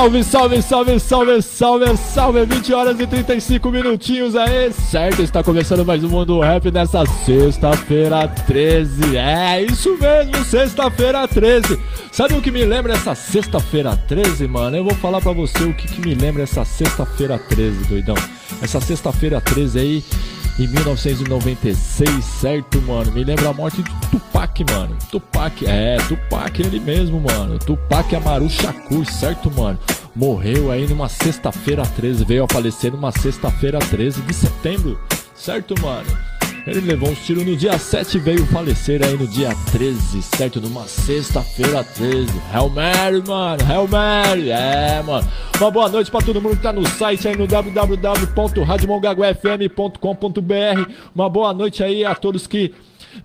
Salve, salve, salve, salve, salve, salve, 20 horas e 35 minutinhos aí, certo? Está começando mais um Mundo Rap nessa sexta-feira 13. É isso mesmo, sexta-feira 13. Sabe o que me lembra essa sexta-feira 13, mano? Eu vou falar pra você o que, que me lembra essa sexta-feira 13, doidão. Essa sexta-feira 13 aí, em 1996, certo, mano? Me lembra a morte de Tupac, mano. Tupac, é, Tupac, ele mesmo, mano. Tupac Amaru Shakur, certo, mano? Morreu aí numa sexta-feira 13, veio a falecer numa sexta-feira 13 de setembro, certo, mano? Ele levou uns tiros no dia 7 e veio falecer aí no dia 13, certo? Numa sexta-feira 13. Hail Mary, mano. Hail Mary. É, mano. Uma boa noite pra todo mundo que tá no site aí no www.radiomongaguafm.com.br. Uma boa noite aí a todos que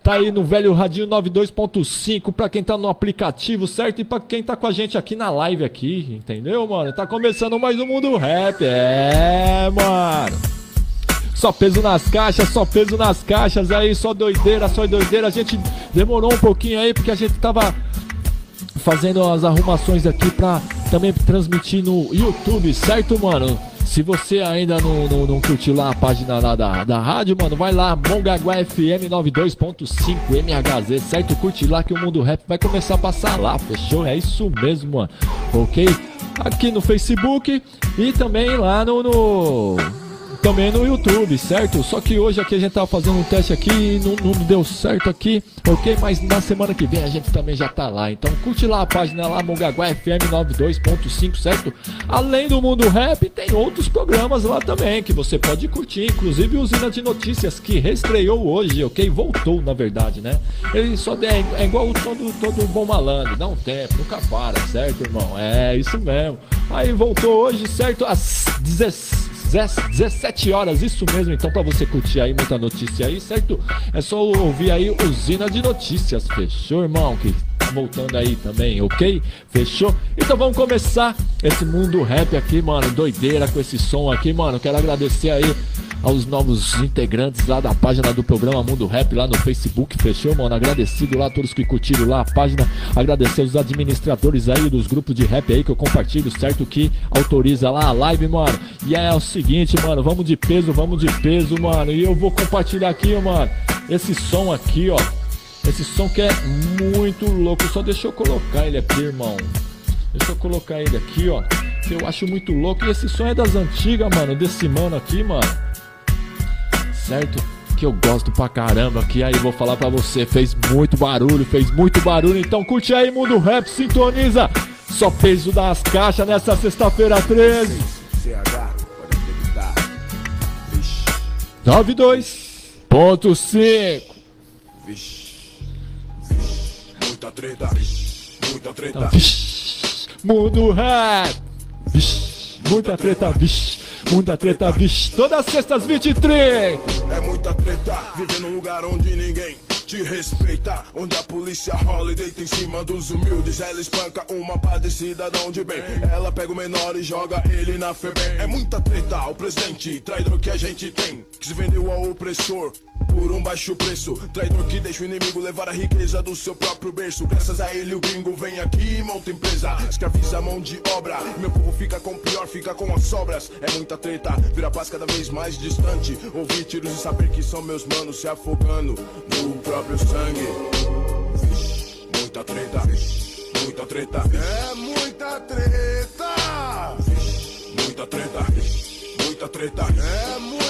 tá aí no velho radinho 92.5 pra quem tá no aplicativo, certo? E pra quem tá com a gente aqui na live aqui, entendeu, mano? Tá começando mais um Mundo Rap. É, mano. Só peso nas caixas, só peso nas caixas aí, só doideira, só doideira. A gente demorou um pouquinho aí porque a gente tava fazendo as arrumações aqui pra também transmitir no YouTube, certo, mano? Se você ainda não, não, não curtiu lá a página lá da, da rádio, mano, vai lá, Mongaguá FM 92.5 MHZ, certo? Curte lá que o Mundo Rap vai começar a passar lá, fechou? É isso mesmo, mano, ok? Aqui no Facebook e também lá no, no também no YouTube, certo? Só que hoje aqui a gente tava fazendo um teste aqui e não, não, deu certo aqui, ok? Mas na semana que vem a gente também já tá lá. Então curte lá a página lá, Mongaguá FM 92.5, certo? Além do Mundo Rap, tem outros programas lá também que você pode curtir, inclusive Usina de Notícias, que reestreou hoje, ok? Voltou, na verdade, né? Ele só é, é igual todo, todo bom malandro, dá um tempo, nunca para, certo, irmão? É isso mesmo. Aí voltou hoje, certo? Às 16 17 horas, isso mesmo. Então, para você curtir aí muita notícia aí, certo? É só ouvir aí Usina de Notícias. Fechou, irmão? Que voltando aí também, ok? Fechou? Então vamos começar esse mundo rap aqui, mano. Doideira com esse som aqui, mano. Quero agradecer aí aos novos integrantes lá da página do programa Mundo Rap lá no Facebook, fechou, mano? Agradecido lá a todos que curtiram lá a página, agradecer os administradores aí dos grupos de rap aí que eu compartilho, certo? Que autoriza lá a live, mano. E é o seguinte, mano, vamos de peso, vamos de peso, mano. E eu vou compartilhar aqui, mano, esse som aqui, ó. Esse som que é muito louco. Só deixa eu colocar ele aqui, irmão. Deixa eu colocar ele aqui, ó. Que eu acho muito louco. E esse som é das antigas, mano. Desse mano aqui, mano certo? Que eu gosto pra caramba, que aí vou falar pra você, fez muito barulho, fez muito barulho, então curte aí, Mundo Rap, sintoniza! Só peso das caixas nessa sexta-feira 13. Nove dois ponto cinco. Muita treta, muita treta. Então, mundo rap, muita treta. Muita treta, vixe, todas as sextas 23. É muita treta, viver num lugar onde ninguém te respeita. Onde a polícia rola e deita em cima dos humildes. Ela espanca uma padecida de bem. Ela pega o menor e joga ele na FEBEM. É muita treta, o presidente traidor que a gente tem. Que se vendeu ao opressor por um baixo preço. Traidor que deixa o inimigo levar a riqueza do seu próprio berço. Graças a ele o gringo vem aqui e monta empresa. Escraviza a mão de obra. Meu povo fica com o pior, fica com as sobras. É muita treta, vira paz cada vez mais distante. Ouvir tiros e saber que são meus manos se afogando no próprio sangue. Muita treta, muita treta. É muita treta. Muita treta, muita treta. É muita treta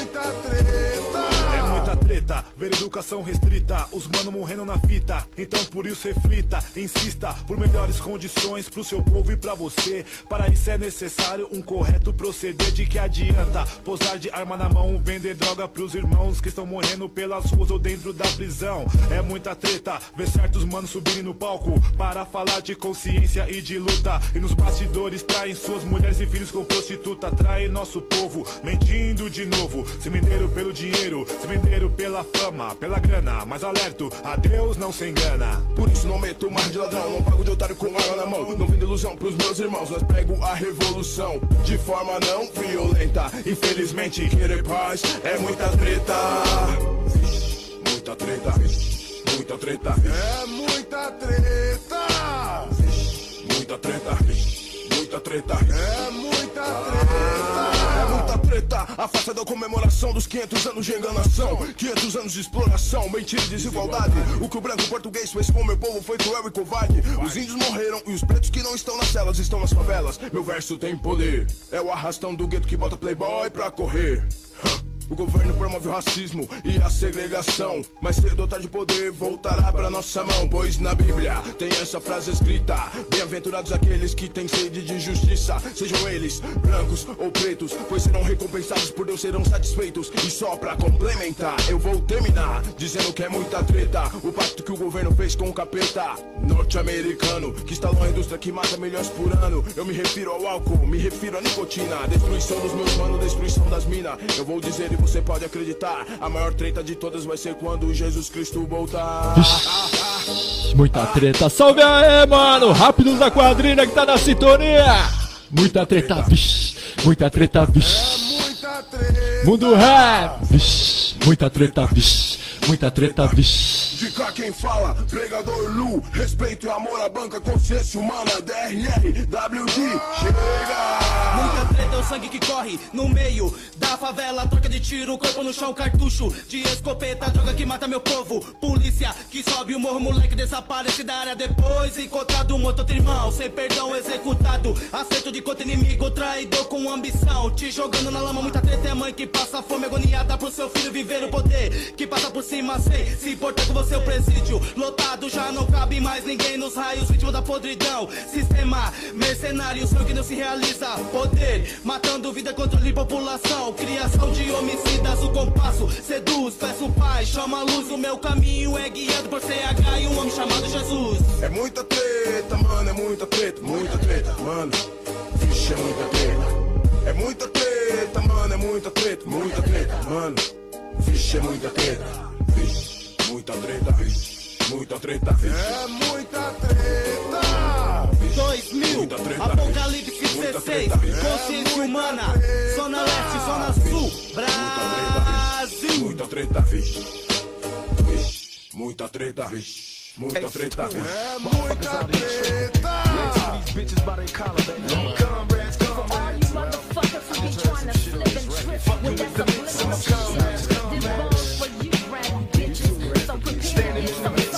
ver educação restrita, os mano morrendo na fita. Então por isso reflita, insista por melhores condições pro seu povo e pra você. Para isso é necessário um correto proceder. De que adianta posar de arma na mão, vender droga pros irmãos que estão morrendo pelas ruas ou dentro da prisão. É muita treta ver certos manos subirem no palco para falar de consciência e de luta. E nos bastidores traem suas mulheres e filhos com prostituta, traem nosso povo, mentindo de novo. Se venderam pelo dinheiro, se venderam pela fama, pela grana, mas alerto, a Deus não se engana. Por isso não meto mais de ladrão, não pago de otário com arma na mão. Não vendo ilusão pros meus irmãos, mas prego a revolução de forma não violenta. Infelizmente, querer paz é muita treta. Muita treta, muita treta. É muita treta. Muita treta, muita treta. É muita treta. A festa da comemoração dos 500 anos de enganação. 500 anos de exploração, mentira e desigualdade. O que o branco português fez com meu povo foi cruel e covarde. Os índios morreram e os pretos que não estão nas celas estão nas favelas. Meu verso tem poder. É o arrastão do gueto que bota playboy pra correr. O governo promove o racismo e a segregação. Mas cedo ou tarde poder voltará pra nossa mão. Pois na Bíblia tem essa frase escrita: Bem-aventurados aqueles que têm sede de justiça, sejam eles brancos ou pretos, pois serão recompensados por Deus, serão satisfeitos. E só pra complementar, eu vou terminar dizendo que é muita treta. O pacto que o governo fez com o capeta norte-americano, que instalou a indústria que mata milhões por ano. Eu me refiro ao álcool, me refiro à nicotina, destruição dos meus manos, destruição das minas. Eu vou dizer você pode acreditar. A maior treta de todas vai ser quando Jesus Cristo voltar. Muita treta. Salve aí, mano. Rápidos da quadrilha que tá na sintonia. Muita treta, vixi. Muita treta, treta. Mundo rap, vixi. Muita treta, vixi. Muita treta, vixi. De cá quem fala, pregador Lu, respeito e amor à banca, consciência humana, DRR, WD, chega! Muita treta é o sangue que corre no meio da favela. Troca de tiro, corpo no chão, cartucho de escopeta. Droga que mata meu povo. Polícia que sobe o morro, moleque desaparece da área depois. Encontrado morto, outro irmão, sem perdão executado. Acerto de contra inimigo, traidor com ambição. Te jogando na lama, muita treta é mãe que passa fome agoniada pro seu filho viver o poder. Que passa por cima sem se importar com você, o presídio. Lotado, já não cabe mais ninguém nos raios, vítima da podridão. Sistema mercenário, sonho que não se realiza. Poder, matando vida, controle população. Criação de homicidas, o compasso seduz. Peço paz, chama a luz. O meu caminho é guiado por CH e um homem chamado Jesus. É muita treta, mano, é muita treta, muita treta, mano. Vixe, é muita treta. É muita treta, mano, é muita treta, muita treta, mano. Vixe, é muita treta. Vixe, muita treta, muita treta. É muita treta. Vixe, 2000, muita treta, Apocalipse vixe, muita 16, treta, vixe. consciência É humana, treta. Zona Leste, Zona Sul, Brasil. Muita treta, muita treta, vixe. Muita treta, vixe. É muita treta. All you motherfuckers who be trying to slip and trip with that subliminal bitches. So prepare to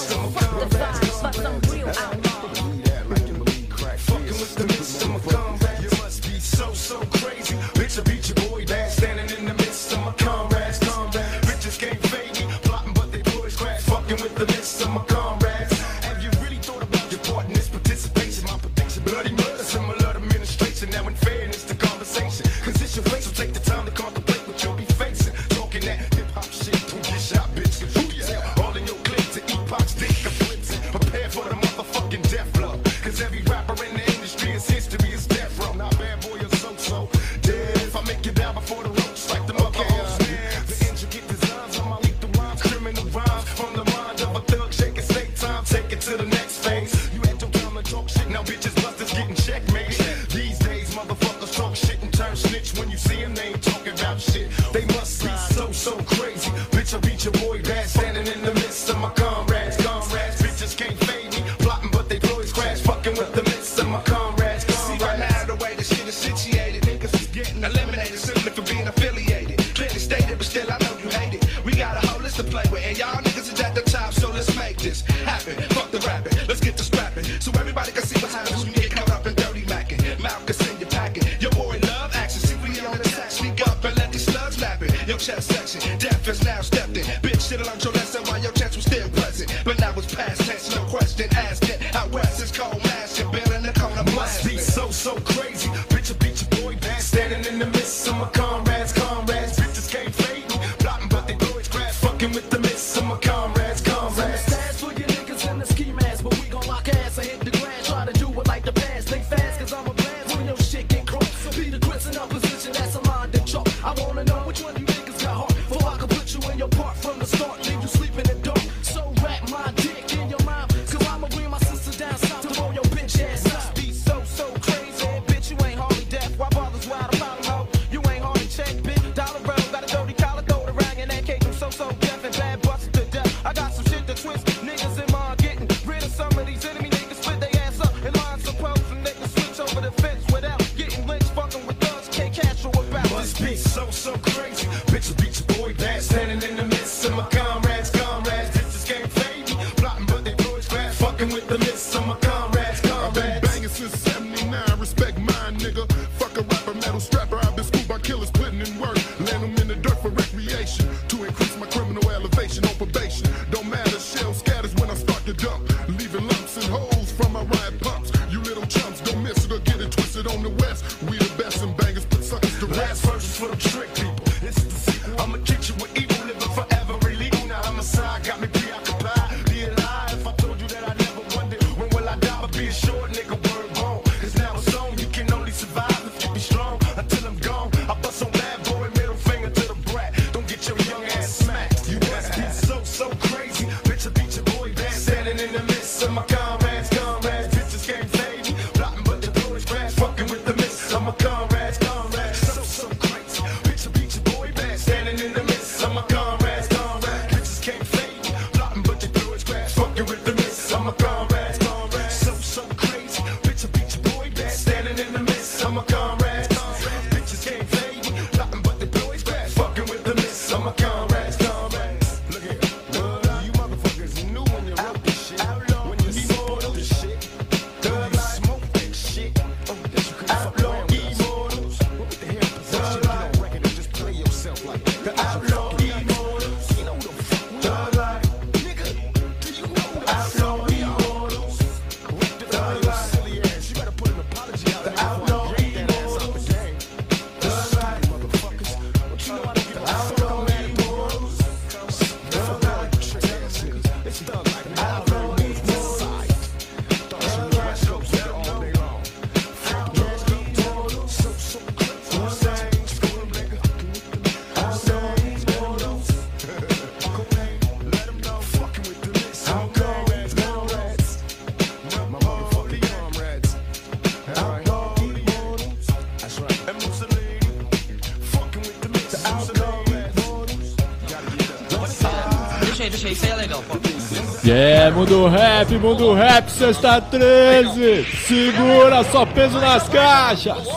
mundo rap, mundo rap, sexta 13. Segura só peso nas caixas.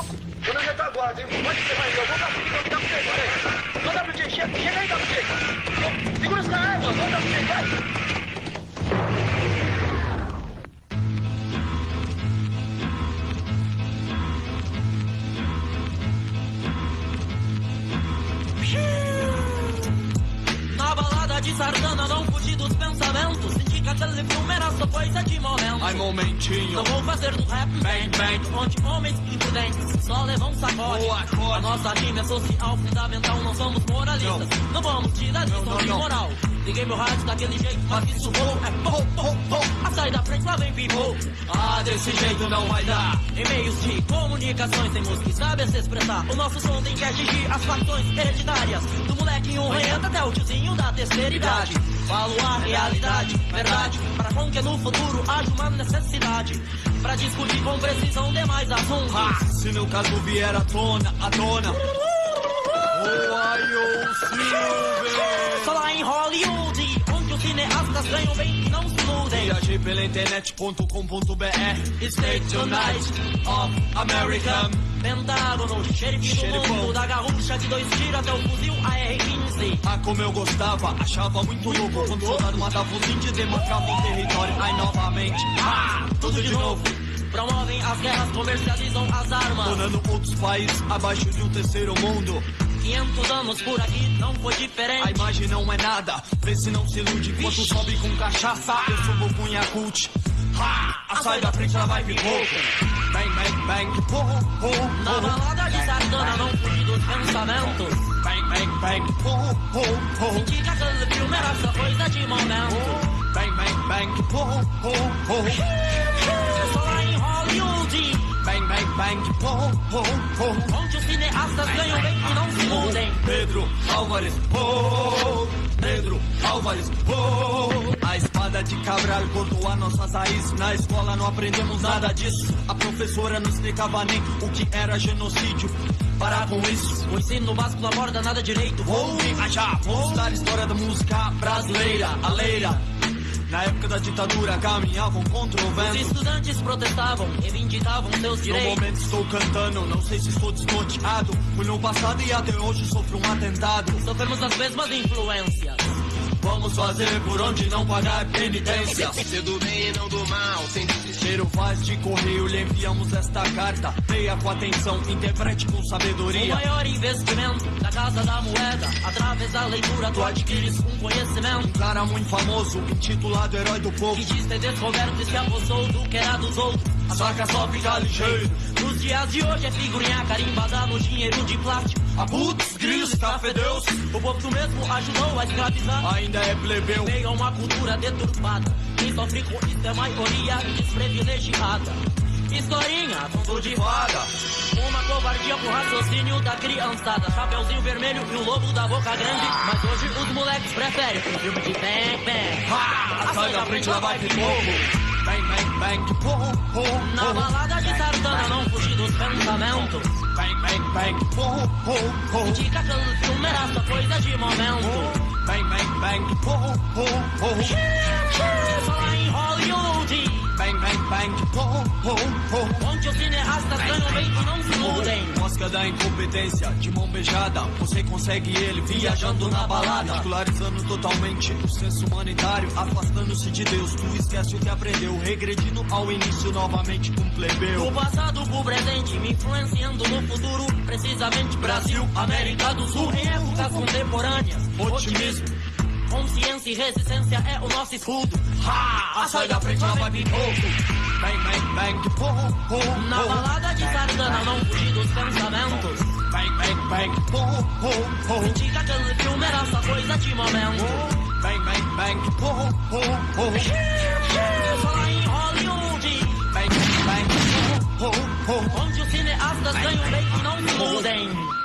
A sair da frente lá vem pipô Ah, desse jeito não vai dar. Em meios de comunicações temos que saber se expressar. O nosso som tem que atingir as facções hereditárias. Do molequinho ranhento até o tiozinho da terceira idade. Falo a realidade, verdade, para com que no futuro haja uma necessidade. Pra discutir com precisão demais assuntos. Ah, se no caso vier à tona, à tona. Ai, Silver. Só lá em Hollywood, onde os cineastas ganham bem e não se iludem. Viajei pela internet.com.br. State Tonight of America. Pentágono, xerife do Xerifão. mundo, da garrucha de dois tiros até o fuzil AR-15. Ah, como eu gostava, achava muito louco quando soldado matava os índios e demarcava o território. Ai, novamente, ah, tudo de novo. Promovem as guerras, comercializam as armas. Tornando outros países abaixo de um terceiro mundo. 500 anos por aqui não foi A diferente. imagem não é nada, vê se não se ilude. Enquanto sobe com cachaça, eu subo com Yakult. Ha! A sai da frente, ela vai pipoco. Bang, bang, bang, ho, ho, ho. Na balada de Sardana não fugi dos pensamentos. Bang, bang, bang, ho, ho, ho. Senti que aquele filme era só coisa de momento. Bang, bang, bang, ho, ho, ho. Só lá em Hollywood, Bang, bang, bang, ho, ho, ho. onde os cineastas ganham bem e não se iludem. Pedro Álvares, oh, Pedro Álvares, oh. A espada de Cabral cortou as nossas raízes. Na escola não aprendemos nada disso. A professora não explicava nem o que era genocídio. Parar com isso. O ensino básico não aborda nada direito. Vou viajar, vou estudar história da música brasileira, a leira. Na época da ditadura caminhavam contra o Os vento. estudantes protestavam, reivindicavam seus No direitos. momento estou cantando, não sei se estou desnorteado. Fui no passado e até hoje sofro um atentado. Sofremos as mesmas influências. Vamos fazer por onde não pagar penitência. Ser do bem e não do mal, sem Cheiro faz de correio, lhe enviamos esta carta. Leia com atenção, interprete com O sabedoria. maior investimento da Casa da Moeda. Através da leitura tu adquires um conhecimento. Um cara muito famoso, intitulado Herói do Povo. Que diz ter descoberto e se apossou do que era dos outros. A saca só fica ligeiro. Nos dias de hoje é figurinha carimbada no dinheiro de plástico. A putz, grilos, cafedeus. O povo mesmo ajudou a escravizar. Ainda é plebeu. A uma cultura deturpada. Quem sofre com isso é maioria desprivilegiada. Historinha, conto de fada. Uma covardia pro raciocínio da criançada. Chapeuzinho vermelho e o lobo da boca grande. Mas hoje os moleques preferem um filme de bang bang. Ha! Sai da frente, lá vai pipoco. Bang, bang, bang. Na balada de Sardana não fugir dos pensamentos. Bang, bang, bang, ho, ho, ho. Indica que o filme era só coisa de momento. Bang, bang, bang, ho, ho. Só lá em Hollywood. Bang, bang, bang, ho, ho, ho. Onde os cineastas ganham bem e não se iludem. Mosca da incompetência, de mão beijada. Você consegue ele viajando na balada. Ridicularizando totalmente o senso humanitário. Afastando-se de Deus, tu esquece o que aprendeu. Regredindo ao início novamente com plebeu. passado pro presente, me influenciando no futuro. Precisamente Brasil, América do Sul. Em épocas contemporâneas, Otimismo. Consciência e resistência é o nosso escudo. Ha! A sai da frente, lá vai pipoco. Bang, bang, bang, ho, ho, Na balada de Sardana não fugir dos pensamentos. Bang, bang, bang, ho, ho, ho. Indica que aquele filme era só coisa de momento. Bang, bang, bang, ho. Só lá em Hollywood, Bang, bang, ho, ho, ho. onde os cineastas ganham bem e não se iludem.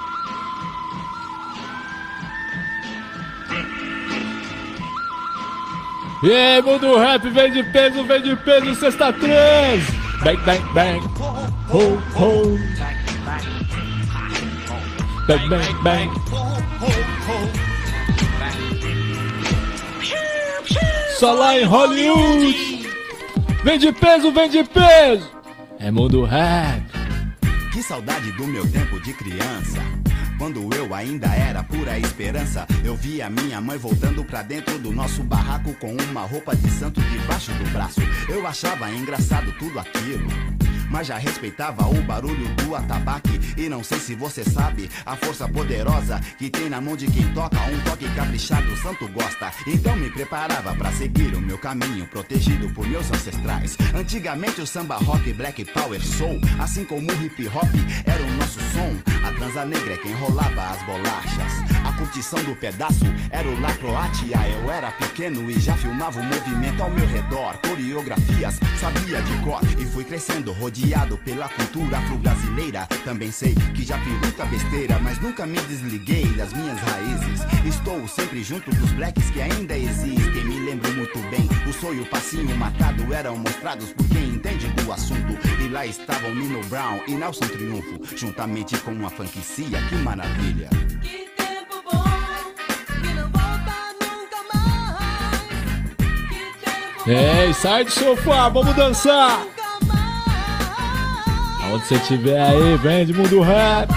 E mundo rap, vem de peso, vem de peso, sexta três. Bang, bang, bang. Ho, ho. Bang, bang, bang. Só lá em Hollywood. Vem de peso, vem de peso. É mundo rap. Que saudade do meu tempo de criança. Quando eu ainda era pura esperança, eu via minha mãe voltando pra dentro do nosso barraco com uma roupa de santo debaixo do braço. Eu achava engraçado tudo aquilo. Mas já respeitava o barulho do atabaque. E não sei se você sabe a força poderosa que tem na mão de quem toca. Um toque caprichado, o santo gosta. Então me preparava pra seguir o meu caminho, protegido por meus ancestrais. Antigamente o samba rock, black power soul, assim como o hip hop, era o nosso som. A transa negra é quem rolava as bolachas. A curtição do pedaço era o La Croatia. Eu era pequeno e já filmava o movimento ao meu redor. Coreografias sabia de cor e fui crescendo rodeado pela cultura afro-brasileira. Também sei que já fiz muita besteira, mas nunca me desliguei das minhas raízes. Estou sempre junto dos blacks que ainda existem. Me lembro muito bem, o sonho, o passinho marcado eram mostrados por quem entende do assunto. E lá estavam Nino Brown e Nelson Triunfo, juntamente com uma franquicia. Que maravilha! Que tempo bom, que não volta nunca mais. Que tempo Ei, sai do sofá, vamos dançar. Aonde você estiver aí, vem de mundo rap.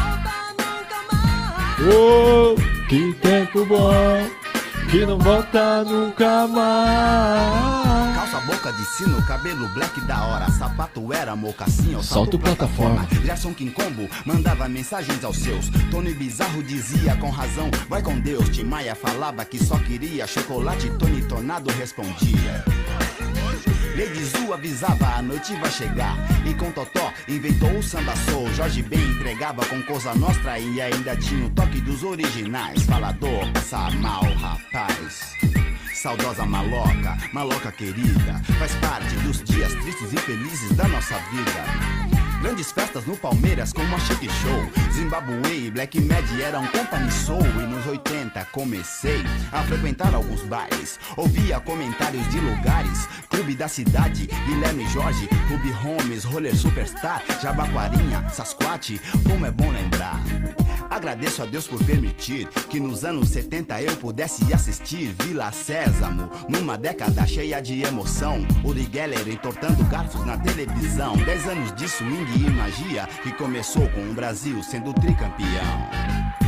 Oh, que tempo bom, que não volta nunca mais. Calça boca de sino, cabelo black da hora, sapato era mocassim ou Solta o plataforma. Gerson Combo mandava mensagens aos seus. Tony Bizarro dizia com razão, vai com Deus. Tim Maia falava que só queria chocolate, Tony Tornado respondia. Lady Zu avisava, a noite vai chegar. E com Totó inventou o samba soul. Jorge Ben entregava com Cosa Nostra e ainda tinha o toque dos originais. Falador, passa mal, rapaz. Saudosa maloca, maloca querida, faz parte dos dias tristes e felizes da nossa vida. Grandes festas no Palmeiras como a Chic Show. Zimbabwe e Black Mad eram company soul E nos 80 comecei a frequentar alguns bares Ouvia comentários de lugares Clube da Cidade, Guilherme Jorge Clube Holmes, Roller Superstar Jabaquarinha, Sasquatch Como é bom lembrar Agradeço a Deus por permitir que nos anos 70 eu pudesse assistir Vila Sésamo, numa década cheia de emoção. Uri Geller entortando garfos na televisão. Dez anos de swing e magia que começou com o Brasil sendo tricampeão.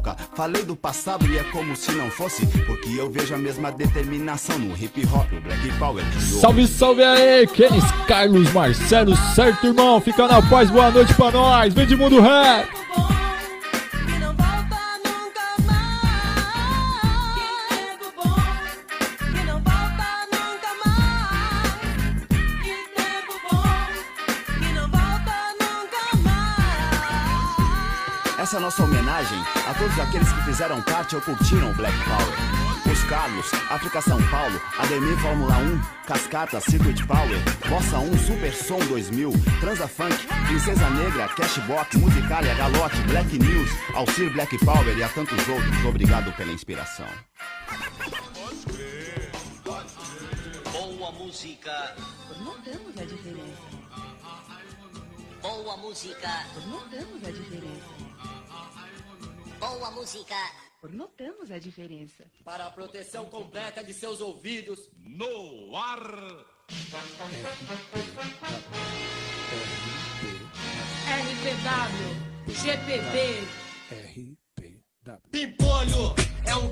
Falei do passado e é como se não fosse, porque eu vejo a mesma determinação no hip hop, o Black Power hoje. Salve, salve aí, Kenis Carlos Marcelo, certo, irmão? Fica na paz, boa noite pra nós. Vem de mundo rap. Essa é a nossa homenagem a todos aqueles que fizeram parte ou curtiram o Black Power. Os Carlos, África São Paulo, Ademir Fórmula 1, Cascata, Circuit Power, Bossa 1, Super Som 2000, Transa Funk, Princesa Negra, Cashbox, Musicalia, Galote, Black News, Alcir Black Power e a tantos outros. Obrigado pela inspiração. Boa música, Notamos a diferença. boa música, Notamos a diferença. Boa música. Notamos a diferença. Para a proteção completa de seus ouvidos. No ar. RPW, GPB, Pimpolho é um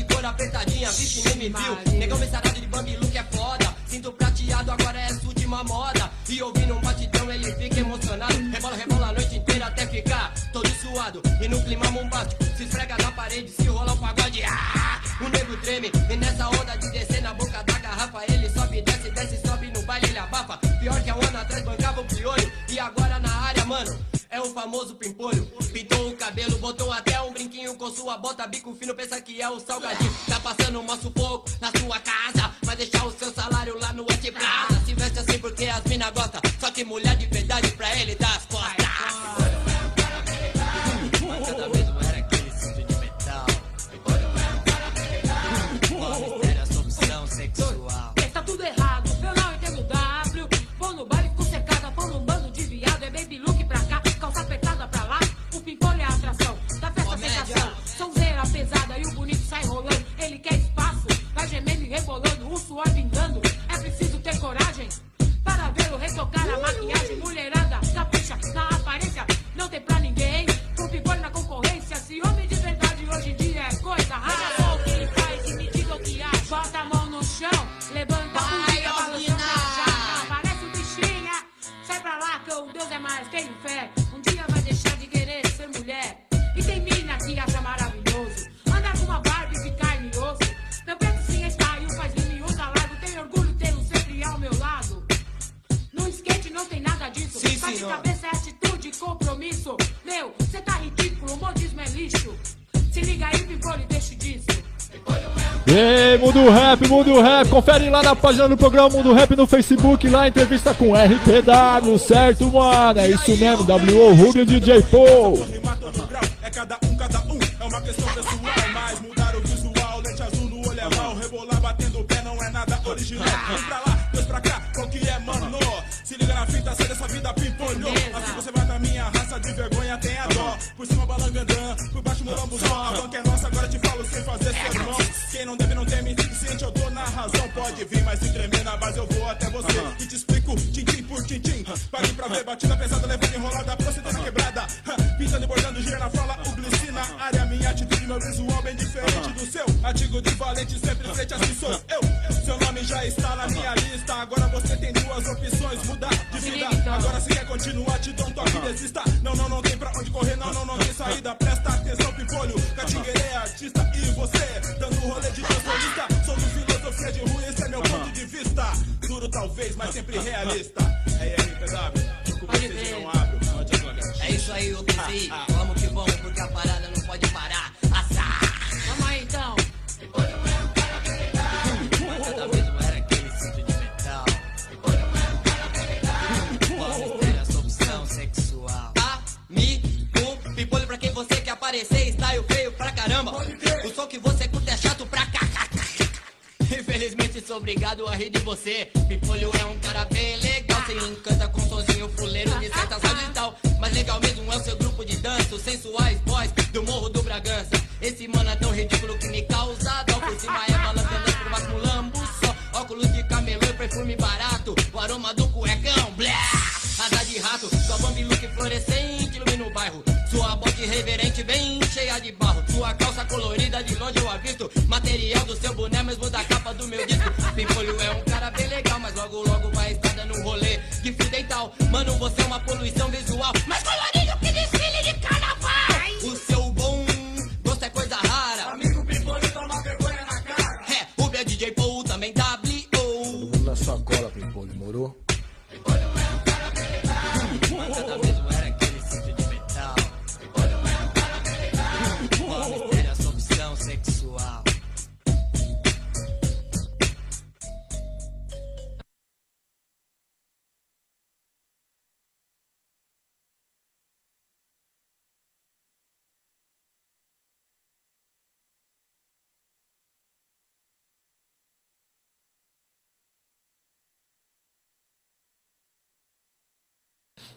de cor apertadinha, vixe, nem me viu. Negão sarado de Bambi Look é foda. Cinto prateado, agora é essa última moda. E ouvindo um batidão, ele fica emocionado. Rebola, rebola a noite inteira até ficar todo suado. E no clima bombástico, se esfrega na parede, se rola um pagode. Ah! O nego treme, e nessa onda de descer na boca da garrafa, ele sobe, desce, desce, sobe no baile, ele abafa. Pior que há um ano atrás bancava o piolho, e agora na área, mano. É o famoso pimpolho. Pintou o cabelo, botou até com sua bota, bico fino, pensa que é o salgadinho. Tá passando um sufoco na sua casa. Vai deixar o seu salário lá no Plaza. Mundo Rap, confere lá na página do programa Mundo Rap no Facebook, lá entrevista com RPW, certo, mano? É isso mesmo, W.O. Rubio DJ Paul. Fala, o glici na área. Minha atitude, meu visual bem diferente do seu. Artigo de valente, sempre frente assim sou eu. Seu nome já está na minha lista. Agora você tem duas opções: mudar de vida. Agora se quer continuar, te dou um toque, desista. Não, não, não tem pra onde correr, não, não, não tem saída. Presta atenção, pimpolho. Catingueira é artista e você, dando rolê de transformista. Sou do filosofia de rua, esse é meu ponto de vista. Duro talvez, mas sempre realista. É RPW, com vocês eu não abro. É isso aí, o QCI. Vamos que vamos, porque a parada não pode parar. Assar! Vamos aí então. Cada vez não era aquele cinto de metal. Qual mistério a solução sexual? Amigo, pipolho pra quem você quer aparecer, style feio pra caramba. O som que você curte é chato pra cá. Infelizmente sou obrigado a rir de você. Pipolho é um cara bem legal. Você encanta com sonzinho fuleiro de e tal. Mas legal mesmo é o seu grupo de dança. Os sensuais boys do Morro do Bragança. Mano, você é uma poluição visual.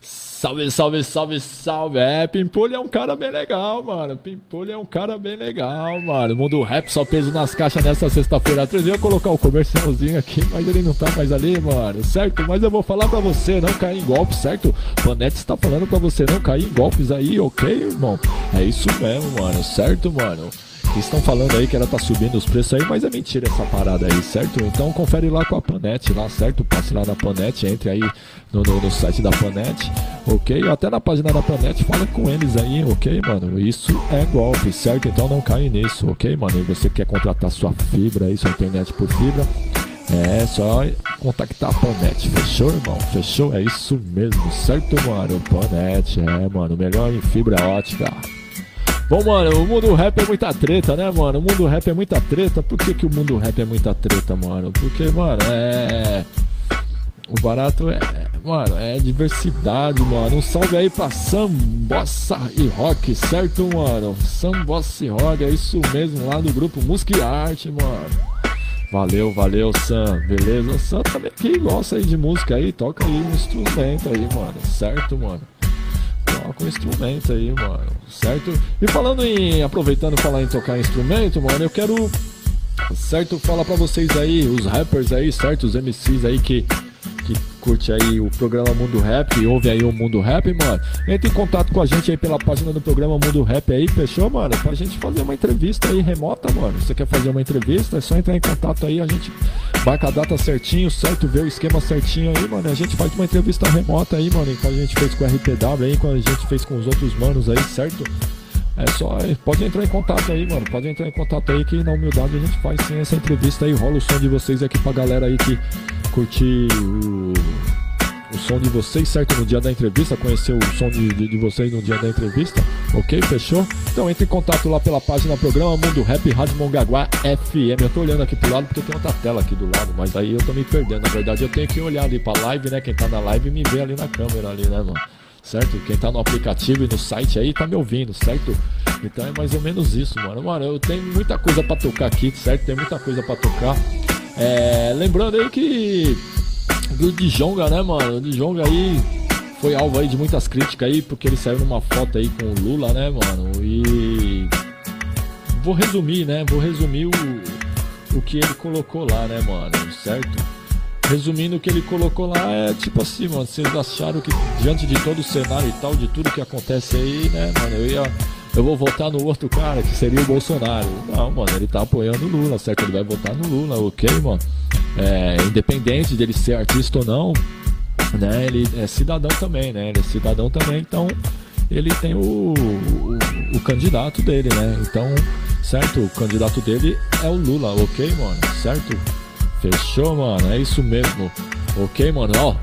Salve, salve, salve, salve. É, Pimpolho é um cara bem legal, mano. Pimpolho é um cara bem legal, mano. Mundo rap só peso nas caixas nessa sexta-feira. Eu ia colocar o comercialzinho aqui, mas ele não tá mais ali, mano. Certo? Mas eu vou falar pra você não cair em golpes, certo? Panete está falando pra você não cair em golpes aí, ok, irmão? É isso mesmo, mano. Certo, mano? Estão falando aí que ela tá subindo os preços aí, mas é mentira essa parada aí, certo? Então confere lá com a Panete lá, certo? Passe lá na Panete, entre aí no, no, no site da Panete, ok? Até na página da Panete, fala com eles aí, ok, mano? Isso é golpe, certo? Então não caia nisso, ok, mano? E você quer contratar sua fibra aí, sua internet por fibra, é só contactar a Panete, fechou, irmão? Fechou? É isso mesmo, certo, mano? Panete, é, mano, melhor em fibra ótica. Bom, mano, o mundo rap é muita treta, né, mano? O mundo rap é muita treta. Por que, que o mundo rap é muita treta, mano? Porque, mano, é. O barato é. Mano, é diversidade, mano. Um salve aí pra Sam, Bossa e Rock, certo, mano? Sam, Bossa e Rock, é isso mesmo, lá do grupo Música e Arte, mano. Valeu, valeu, Sam. Beleza? O Sam também que gosta aí de música aí, toca aí um instrumento aí, mano. Certo, mano? Toca um instrumento aí, mano. Certo? E falando em. Aproveitando falar em tocar instrumento, mano, eu quero. Certo? Falar pra vocês aí, os rappers aí, certo? Os MCs aí que. Que curte aí o programa Mundo Rap, e ouve aí o Mundo Rap, mano. Entre em contato com a gente aí pela página do programa Mundo Rap aí, fechou, mano? Pra gente fazer uma entrevista aí remota, mano. Você quer fazer uma entrevista? É só entrar em contato aí, a gente marca a data certinho, certo? Vê o esquema certinho aí, mano. A gente faz uma entrevista remota aí, mano. Igual a gente fez com o RPW aí, quando a gente fez com os outros manos aí, certo? É só, pode entrar em contato aí, mano. Pode entrar em contato aí que na humildade a gente faz sim essa entrevista aí. Rola o som de vocês aqui pra galera aí que curtir o, o som de vocês, certo? No dia da entrevista, conhecer o som de, de, de vocês no dia da entrevista, ok? Fechou? Então entre em contato lá pela página Programa Mundo Rap Rádio Mongaguá FM. Eu tô olhando aqui pro lado porque tem outra tela aqui do lado, mas aí eu tô me perdendo. Na verdade, eu tenho que olhar ali pra live, né? Quem tá na live me vê ali na câmera ali, né, mano? certo? Quem tá no aplicativo e no site aí tá me ouvindo, certo? Então é mais ou menos isso, mano. Mano, eu tenho muita coisa pra tocar aqui, certo? Tem muita coisa pra tocar. É, lembrando aí que do Djonga, né, mano? O Djonga aí foi alvo aí de muitas críticas aí, porque ele saiu numa foto aí com o Lula, né, mano? E vou resumir, né? Vou resumir o, o que ele colocou lá, né, mano? Certo? Resumindo, o que ele colocou lá é tipo assim, mano. Vocês acharam que diante de todo o cenário e tal, de tudo que acontece aí, né, mano? Eu ia. Eu vou votar no outro cara, que seria o Bolsonaro. Não, mano, ele tá apoiando o Lula, certo? Ele vai votar no Lula, ok, mano? É, independente dele ser artista ou não, né? Ele é cidadão também, né? Ele é cidadão também, então ele tem o, o, o candidato dele, né? Então, certo? O candidato dele é o Lula, ok, mano? Certo? Fechou, mano? É isso mesmo. Ok, mano? Ó,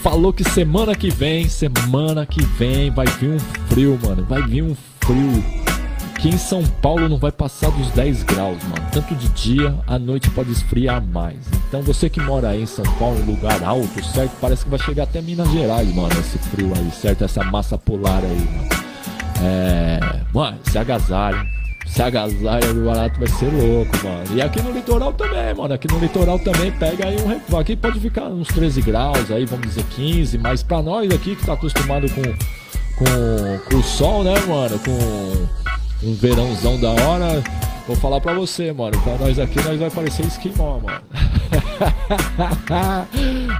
falou que semana que vem, semana que vem vai vir um frio, mano. Vai vir um frio. Que em São Paulo não vai passar dos 10 graus, mano. Tanto de dia, à noite pode esfriar mais. Então você que mora aí em São Paulo, em lugar alto, certo? Parece que vai chegar até Minas Gerais, mano, esse frio aí, certo? Essa massa polar aí, mano. É. Mano, se agasalha. Se agasalha, o barato vai ser louco, mano. E aqui no litoral também, mano. Aqui no litoral também pega aí um. Aqui pode ficar uns 13 graus, aí vamos dizer 15. Mas pra nós aqui que tá acostumado com, com, com o sol, né, mano? Com um verãozão da hora. Vou falar pra você, mano. Pra nós aqui, nós vai parecer esquimó, mano.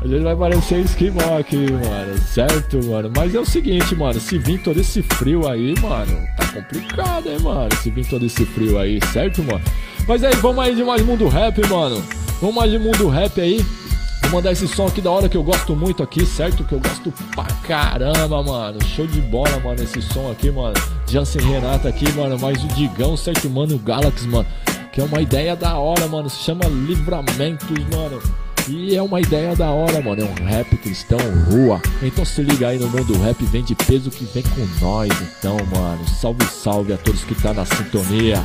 A gente vai parecer esquimó aqui, mano. Certo, mano? Mas é o seguinte, mano. Se vir todo esse frio aí, mano, tá complicado, hein, mano? Se vir todo esse frio aí, certo, mano? Mas aí, vamos aí de mais mundo rap, mano. Vamos mais de mundo rap aí. Vou mandar esse som aqui da hora que eu gosto muito aqui, certo? Que eu gosto pra caramba, mano. Show de bola, mano, esse som aqui, mano. Jansen Renata aqui, mano. Mais o Digão, certo? Mano, o Galaxy, mano. Que é uma ideia da hora, mano. Se chama Livramentos, mano. E é uma ideia da hora, mano. É um rap cristão rua. Então se liga aí no mundo rap, vem de peso que vem com nós. Então, mano, salve, salve a todos que tá na sintonia.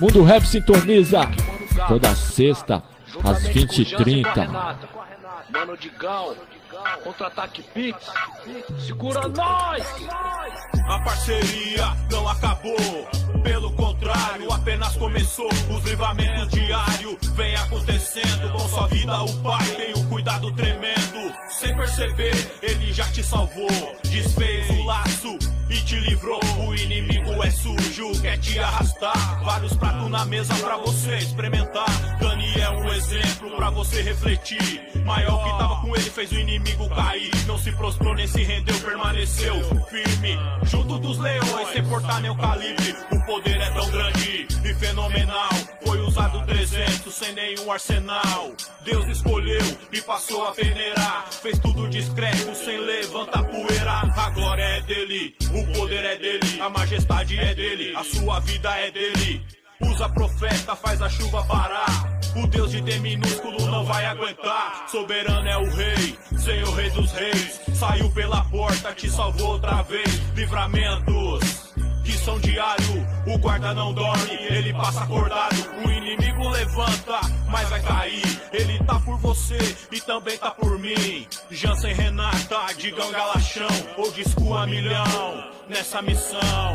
Mundo Rap sintoniza toda sexta às 20h30. Mano Digão, contra-ataque Pix, segura nós! A parceria não acabou, pelo contrário, apenas começou. Os livramentos diários vem acontecendo. Com sua vida, o pai tem um cuidado tremendo. Sem perceber, ele já te salvou. Desfez o laço e te livrou. O inimigo é sujo, quer te arrastar. Vários pratos na mesa pra você experimentar. Dani é um exemplo pra você refletir. Maior que tava com ele fez o inimigo cair. Não se prostrou nem se rendeu, permaneceu firme. Junto dos leões, sem portar o calibre. O poder é tão grande e fenomenal. Foi usado 300 sem nenhum arsenal. Deus escolheu e passou a venerar. Fez tudo discreto, sem levantar poeira. A glória é dele, o poder é dele, a majestade é dele, a sua vida é dele. Usa profeta, faz a chuva parar. O Deus de D minúsculo não vai aguentar. Soberano é o rei, Senhor rei dos reis. Saiu pela porta, te salvou outra vez. Livramentos que são diário. O guarda não dorme, ele passa acordado. O inimigo levanta, mas vai cair. Ele tá por você e também tá por mim. Jansen Renata, Digão Galachão, ou disco a milhão nessa missão.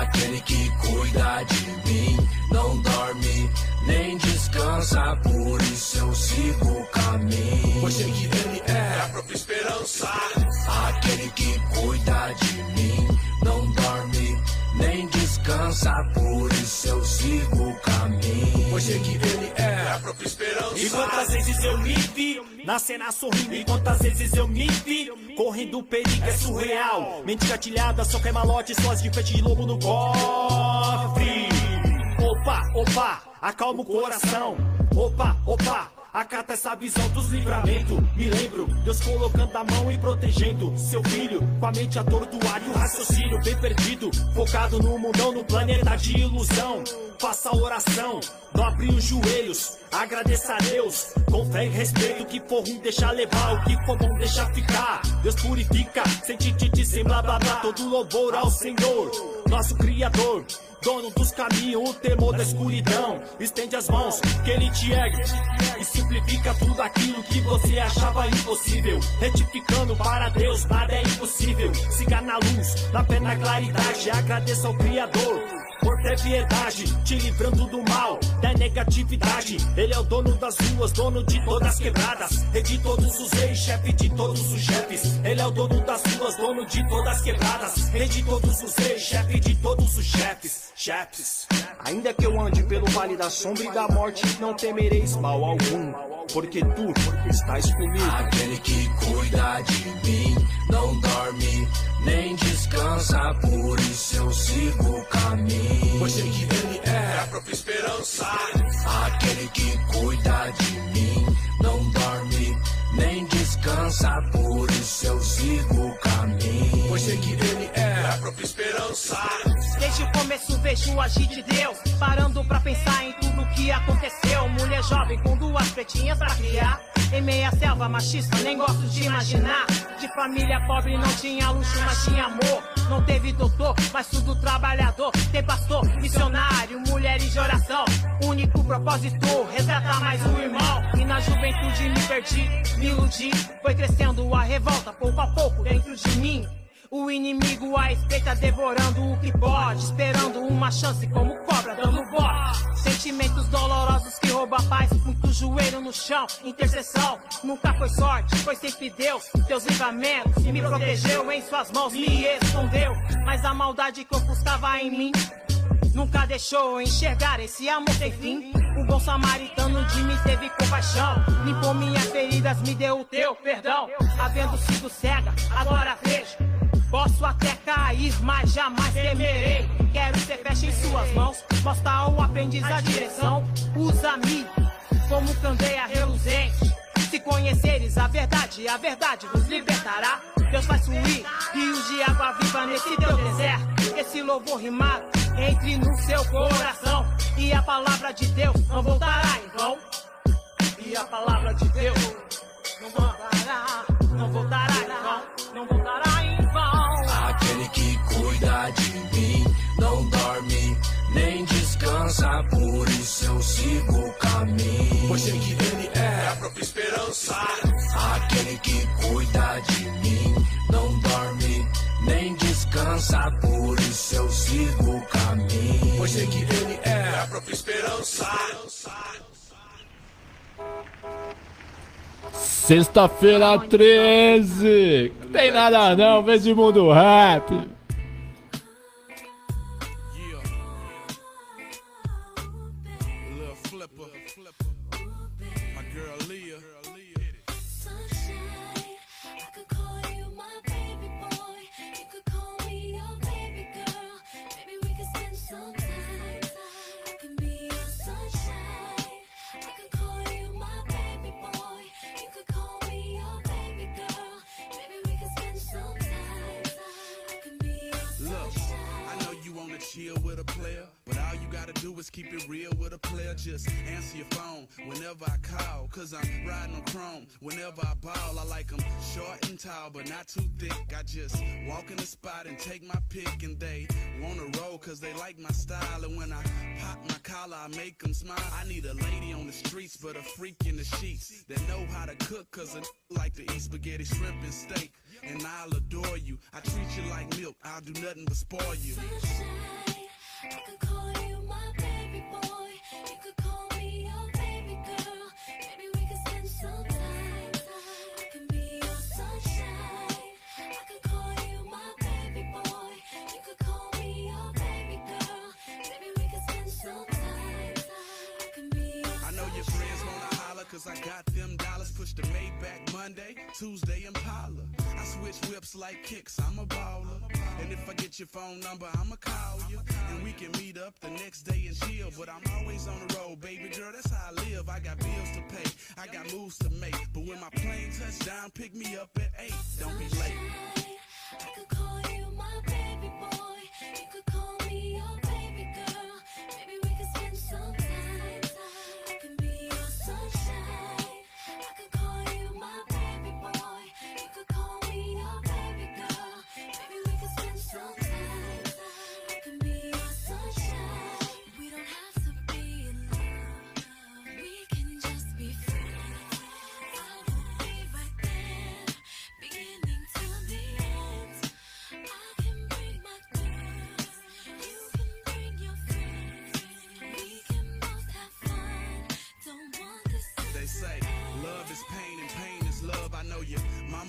Aquele que cuida de mim não dorme nem descansa, por isso eu sigo o caminho. Pois sei que ele é a própria esperança. Aquele que cuida de mim não dorme nem descansa, por isso eu sigo o caminho. Pois sei que ele é a própria esperança. E quantas vezes eu me vi na cena sorrindo, e quantas vezes eu me vi correndo perigo é surreal. Mente gatilhada, só quer malote, suas de frente de lobo no cofre. Opa, opa, acalma o coração. Opa, opa. Acata essa visão dos livramentos. Me lembro, Deus colocando a mão e protegendo seu filho. Com a mente atordoada e o raciocínio bem perdido. Focado no mundão, no planeta de ilusão. Faça a oração, dobre os joelhos. Agradeça a Deus, com fé e respeito. Que for ruim, deixa levar. O que for bom, deixa ficar. Deus purifica, sem tititi, sem blá blá blá. Todo louvor ao Senhor, nosso Criador. Dono dos caminhos, o temor da escuridão. Estende as mãos, que ele te ergue. E simplifica tudo aquilo que você achava impossível. Retificando para Deus, nada é impossível. Siga na luz, na fé, na claridade. Agradeça ao Criador. Por ter piedade, te livrando do mal, da negatividade. Ele é o dono das ruas, dono de todas as quebradas, rei de todos os reis, chefe de todos os chefes. Ele é o dono das ruas, dono de todas as quebradas, rei de todos os reis, chefe de todos os chefes. Chefes. Ainda que eu ande pelo vale da sombra e da morte, não temereis mal algum, porque tu estás comigo. Aquele que cuida de mim não dorme nem por isso eu sigo o caminho. Pois sei que ele é a própria esperança. Aquele que cuida de mim não dorme nem descansa, por isso eu sigo o caminho. Pois sei que ele é a própria esperança. Desde o começo vejo o agir de Deus, parando pra pensar em tudo que aconteceu. Mulher jovem com duas pretinhas pra criar. Em meia selva machista, nem gosto de imaginar. De família pobre não tinha luxo, mas tinha amor. Não teve doutor, mas tudo trabalhador. Tem pastor, missionário, mulheres de oração. Único propósito, resgatar mais um irmão. E na juventude me perdi, me iludi. Foi crescendo a revolta, pouco a pouco, dentro de mim. O inimigo à espreita devorando o que pode, esperando uma chance como cobra dando bote. Sentimentos dolorosos que roubam a paz, muito joelho no chão, intercessão. Nunca foi sorte, foi sempre Deus, Deus livramento. Me protegeu em suas mãos, me escondeu. Mas a maldade que ofuscava em mim Nunca deixou enxergar esse amor sem fim. O bom samaritano de mim teve compaixão. Limpou minhas feridas, me deu o teu perdão. Havendo sido cega, agora vejo. Posso até cair, mas jamais temerei. Quero ser fecha em suas mãos. Mostra ao aprendiz a direção. Usa-me como candeia reluzente. Se conheceres a verdade, a verdade vos libertará. Deus faz fluir rios de água viva nesse teu deserto. Esse louvor rimado entre no seu coração. E a palavra de Deus não voltará em vão. E a palavra de Deus não voltará, não voltará descansa, por isso eu sigo o caminho. Pois sei que ele é a própria esperança. Aquele que cuida de mim não dorme nem descansa, por isso eu sigo o caminho. Pois sei que ele é a própria esperança. Sexta-feira 13. Tem nada não, vez de mundo rap. Keep it real with a player. Just answer your phone whenever I call, cause I'm riding on chrome. Whenever I ball, I like 'em short and tall, but not too thick. I just walk in the spot and take my pick, and they wanna roll cause they like my style. And when I pop my collar, I make 'em smile. I need a lady on the streets, but a freak in the sheets that know how to cook, cause I like to eat spaghetti, shrimp, and steak. And I'll adore you. I treat you like milk, I'll do nothing but spoil you. I know your friends wanna holler cause I got them dollars. Push the Maybach Monday, Tuesday Impala. I switch whips like kicks, I'm a baller. And if I get your phone number, I'ma call you. And we can meet up the next day and chill. But I'm always on the road, baby girl, that's how I live. I got bills to pay, I got moves to make. But when my plane touch down, pick me up at 8. Don't be late. Beginning to the end, I can bring my girls. You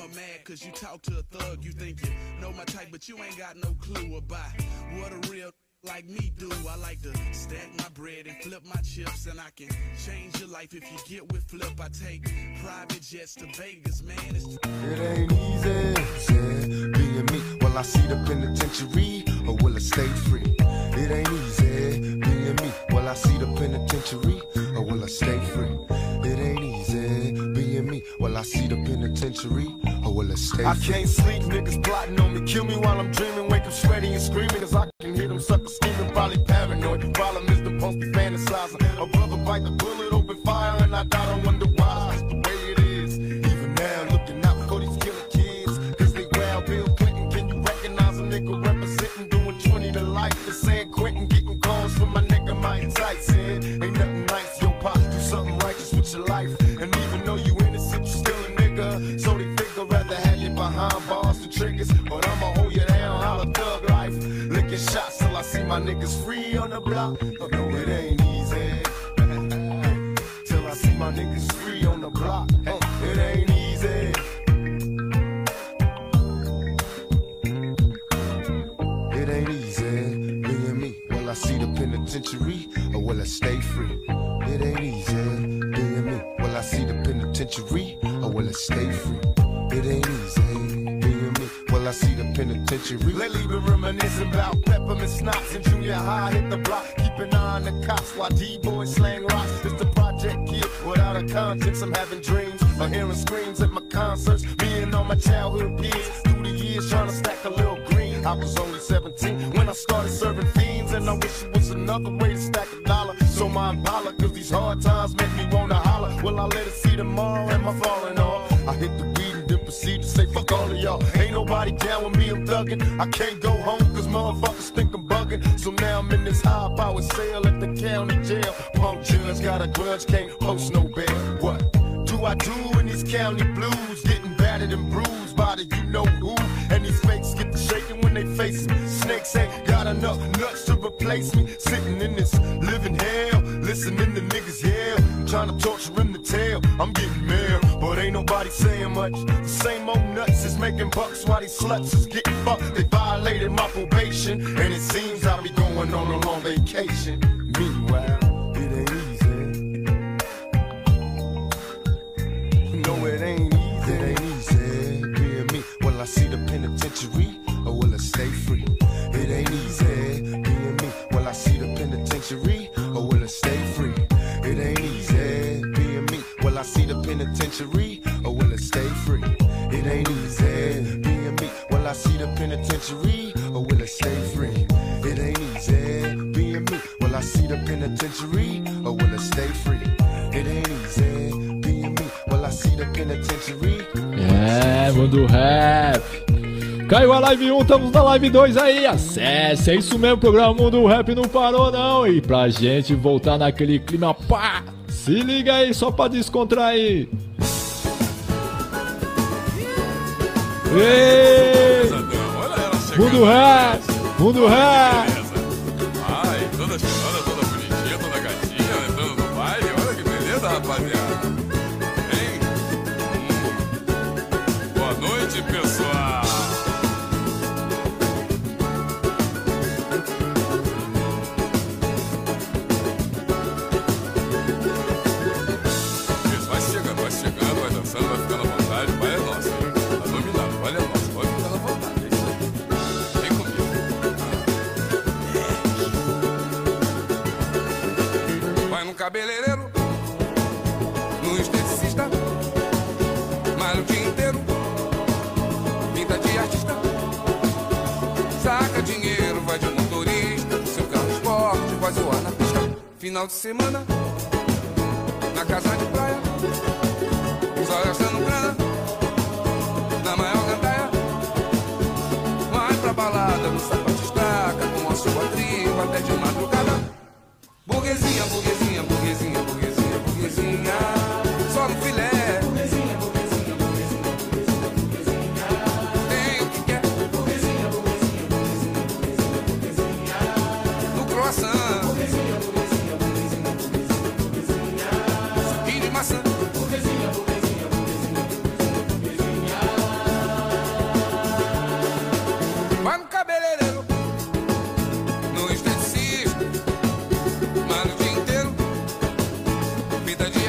mama mad cause you talk to a thug. You think you know my type, but you ain't got no clue about what a real like me do. I like to stack my bread and flip my chips, and I can change your life if you get with flip. I take private jets to Vegas, man. It's It ain't easy, yeah, being me. Will I see the penitentiary or will I stay free? It ain't easy, being me. Will I see the penitentiary or will I stay free? It ain't easy, being me. Will I see the penitentiary oh, or will I stay I can't sleep, niggas plotting on me. Kill me while I'm dreaming. Wake up sweaty and screaming. Cause I can hear them suckers scheming. Probably paranoid. The problem is the post be fantasizing. A brother bite the bullet, open fire, and I die. Don't wonder my niggas free on the block. But no, it ain't easy. till I see my niggas free on the block. It ain't easy. It ain't easy, being me. Will I see the penitentiary or will I stay free? It ain't easy, being me. Will I see the penitentiary or will I stay free? It ain't easy, being me. Will I see the penitentiary? Lately been reminiscing schnapps in junior high. Hit the block, keep an eye on the cops while D-boys slang rocks. It's the project kid without a conscience. I'm having dreams of hearing screams at my concerts. And all my childhood peers through the years trying to stack a little green. I was only 17 when I started serving fiends, and I wish it was another way to stack a dollar. So my Impala, cause these hard times make me wanna holler. Will I let it see tomorrow? Am I falling off? I hit the weed and then proceed to say fuck all of y'all. Ain't nobody down with me, I'm thugging. I can't go home cause motherfuckers think got a grudge, can't post no bail. What do I do in these county blues? Getting battered and bruised by the you know who. And these fakes get shaking when they face me. Snakes ain't got enough nuts to replace me. Sitting in this living hell, listening to niggas yell. Trying to torture him to tell. I'm getting mail, but ain't nobody saying much. The same old nuts is making bucks while these sluts is getting fucked. They violated my probation, and it seems I'll be going on a long vacation. I see the penitentiary or will I stay free? It ain't easy, being me. Will I see the penitentiary or will I stay free? It ain't easy, being me. Will I see the penitentiary or will I stay free? It ain't easy, being me. Will I see the penitentiary or will I stay free? It ain't easy, being me. Will I see the penitentiary or will I stay free? Mundo rap. Caiu a live 1, estamos na live 2 aí. Acesse, é isso mesmo, programa Mundo Rap não parou não. E pra gente voltar naquele clima, pá, se liga aí só pra descontrair. Ei! Mundo Rap, Mundo Rap. Zoar na pista. Final de semana, na casa de praia, só gastando grana, na maior gandaia, vai pra balada, no sapato estaca, com a sua tripa até de madrugada.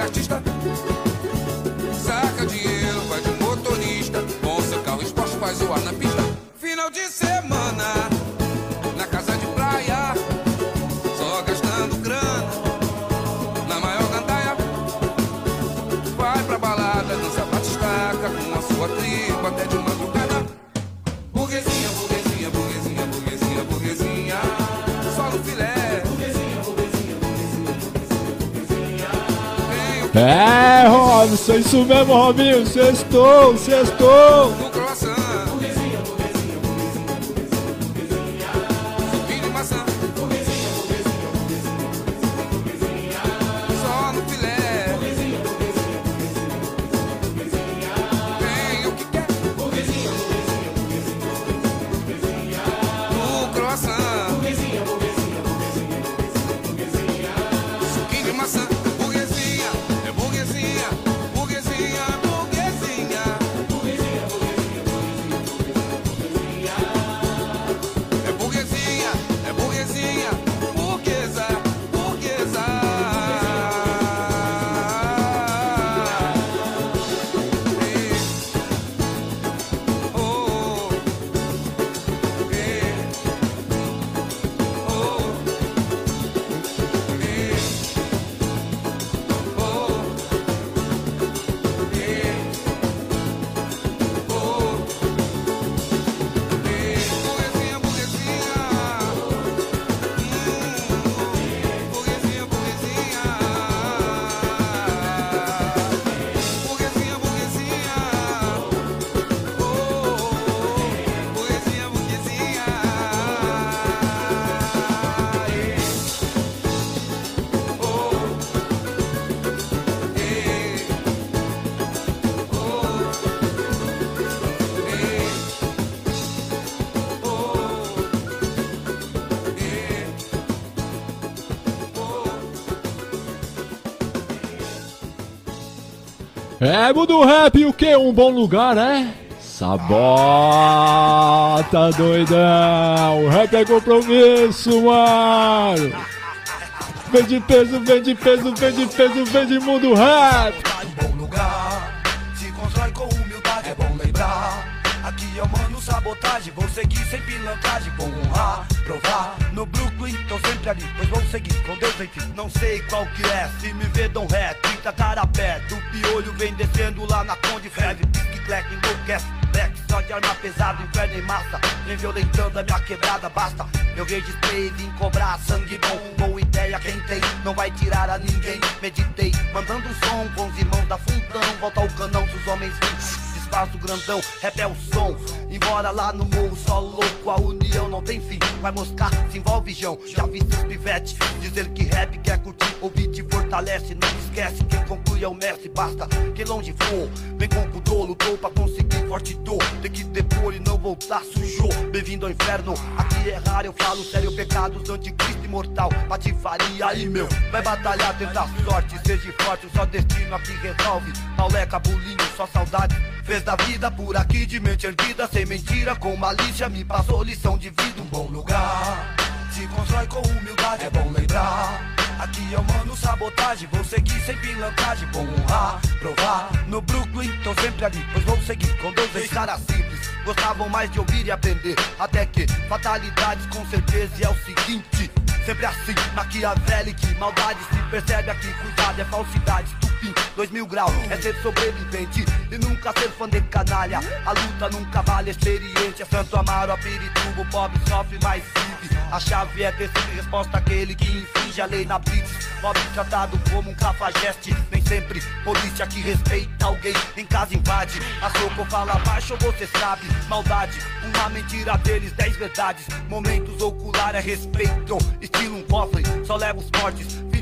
artista. Robson, isso mesmo, Robinho. Sextou, sextou. É, mundo rap, o que? Um bom lugar, é? Sabota, doidão. O rap é compromisso, mano. Vem de peso, vem de peso, vem de peso, vem de mundo rap. Se constrói com humildade, é bom lembrar. Aqui eu mando sabotagem, vou seguir sem pilantragem, vou honrar, provar. No Brooklyn, tô sempre ali, pois vou seguir com Deus enfim. Não sei qual que é, se me vê, dão ré, 30 cara a pé. Do piolho vem descendo lá na Conde Fred, Pisque Clec, enlouquece. Black, só de arma pesada, inferno em massa. Vem violentando a minha quebrada, basta. Eu registrei, vim cobrar sangue bom. Boa ideia, quem tem, não vai tirar a ninguém. Meditei, mandando som com os irmãos da fundão. Volta ao canão dos homens vivos. Espaço grandão, rap é o som. Embora lá no morro, só louco, a união não tem fim. Vai moscar, se envolve, Jão. Já vi seus pivetes dizer que rap quer curtir, ouvir te fortalece. Não esquece, quem conclui é o mestre. Basta que longe for, vem com pudor, lutou pra conseguir forte dor. Tem que depor e não voltar, sujou. Bem-vindo ao inferno, aqui é raro, eu falo sério. Pecados do anticristo imortal, patifaria aí, meu. Vai batalhar, tentar sorte, seja forte, só destino aqui resolve. Pauleca, bulinho, só saudade. Fez da vida por aqui de mente erguida, sem mentira, com malícia, me passou lição de vida. Um bom lugar, se constrói com humildade, é bom lembrar. Aqui eu mando sabotagem, vou seguir sem pilantragem, vou honrar, provar. No Brooklyn, tô sempre ali, pois vou seguir com dois caras simples. Gostavam mais de ouvir e aprender, até que fatalidades com certeza e é o seguinte. Sempre assim, maquiavélico, maldade se percebe aqui, cuidado, é falsidade, estupim, dois mil graus, é ser sobrevivente e nunca ser fã de canalha. A luta nunca vale experiente, é Santo Amaro, a Pirituba, o pobre sofre, mas vive. A chave é ter sempre resposta àquele que infringe a lei na blitz. Pobre tratado como um cafajeste, nem sempre polícia que respeita alguém em casa invade. A soco fala baixo, você sabe, maldade, uma mentira deles, dez verdades. Momentos ocular é respeito, estilo um cofre, só leva os fortes.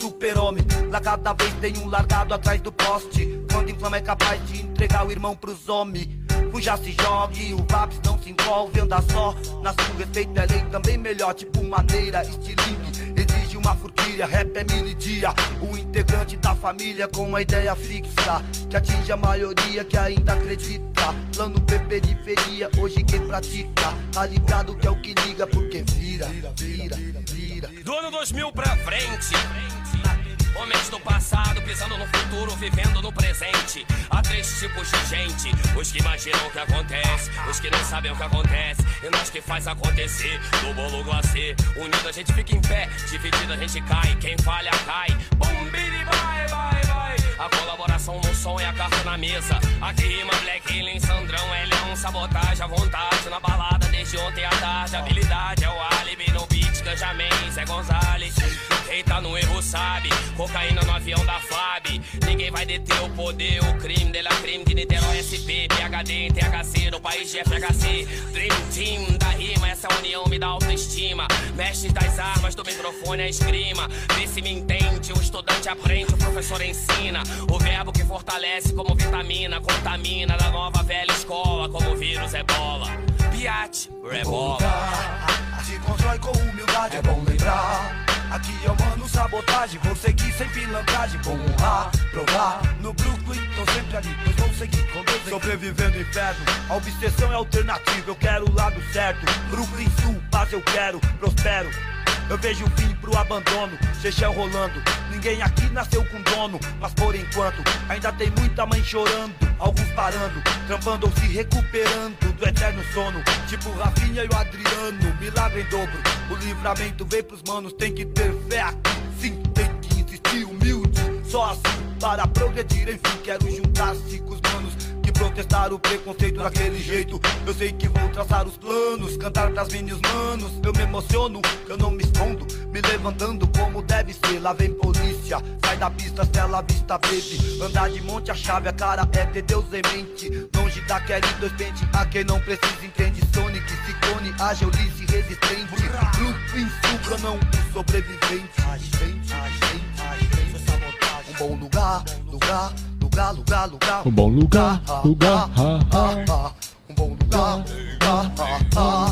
Super-homem. Lá cada vez tem um largado atrás do poste. Quando inflama é capaz de entregar o irmão pros homens. Fuja se jogue, o Vaps não se envolve, anda só. Na sua respeito é lei também melhor, tipo maneira, estilingue. Exige uma furquilha, rap é mini dia. O integrante da família com uma ideia fixa. Que atinge a maioria que ainda acredita. Plano P periferia, hoje quem pratica. Tá ligado que é o que liga, porque vira, vira, vira. Do ano 2000 pra frente. Homens do passado pisando no futuro, vivendo no presente. Há três tipos de gente: os que imaginam o que acontece, os que não sabem o que acontece, e nós que faz acontecer. Do bolo glacê, unido a gente fica em pé, dividido a gente cai. Quem falha cai. Bombiri, vai, vai, vai. A colaboração no som é a carta na mesa. Aqui rima Black Alien, Sandrão, L1, sabotagem à vontade. Na balada desde ontem à tarde. Habilidade é o álibi no beat, Ganjamin, Zé Gonzalez. Quem tá no erro sabe, cocaína no avião da FAB. vai deter o poder, o crime dela crime de Niterói SP, PHD, THC, no país de FHC. Dream Team da rima, essa união me dá autoestima. Mestres das armas, do microfone a esgrima. Vê se me entende, o estudante aprende, o professor ensina. O verbo que fortalece como vitamina, contamina da nova velha escola, como vírus é bola. Piate, rebola. Se constrói com humildade, é bom. Aqui eu mando sabotagem, vou seguir sem pilantragem, vou honrar, provar. No Brooklyn, tô sempre ali, pois vou seguir com Deus. Sobrevivendo no inferno, a obsessão é alternativa, eu quero o lado certo. Brooklyn Sul, paz eu quero, prospero. Eu vejo o fim pro abandono, Chechel rolando. Ninguém aqui nasceu com dono, mas por enquanto ainda tem muita mãe chorando, alguns parando, trampando ou se recuperando do eterno sono. Tipo Rafinha e o Adriano, milagre em dobro. O livramento vem pros manos, tem que ter fé aqui. Sim, tem que insistir humilde, só assim para progredir. Enfim, quero juntar-se com os manos protestar o preconceito daquele jeito. Eu sei que vou traçar os planos, cantar pras minhas manos. Eu me emociono, eu não me escondo, me levantando como deve ser. Lá vem polícia, sai da pista, Stella Vista, baby. Andar de monte, a chave, a cara é ter Deus em mente. Longe da Kelly, dois pente, a quem não precisa entende. Sonic, Ciclone, lise, resistente. Brooklyn, Sul, não um sobrevivente. Um bom lugar, lugar, lugar, lugar, lugar. Um bom lugar, Ah, lugar, ah, ah, ah. Um bom lugar, lugar, ah.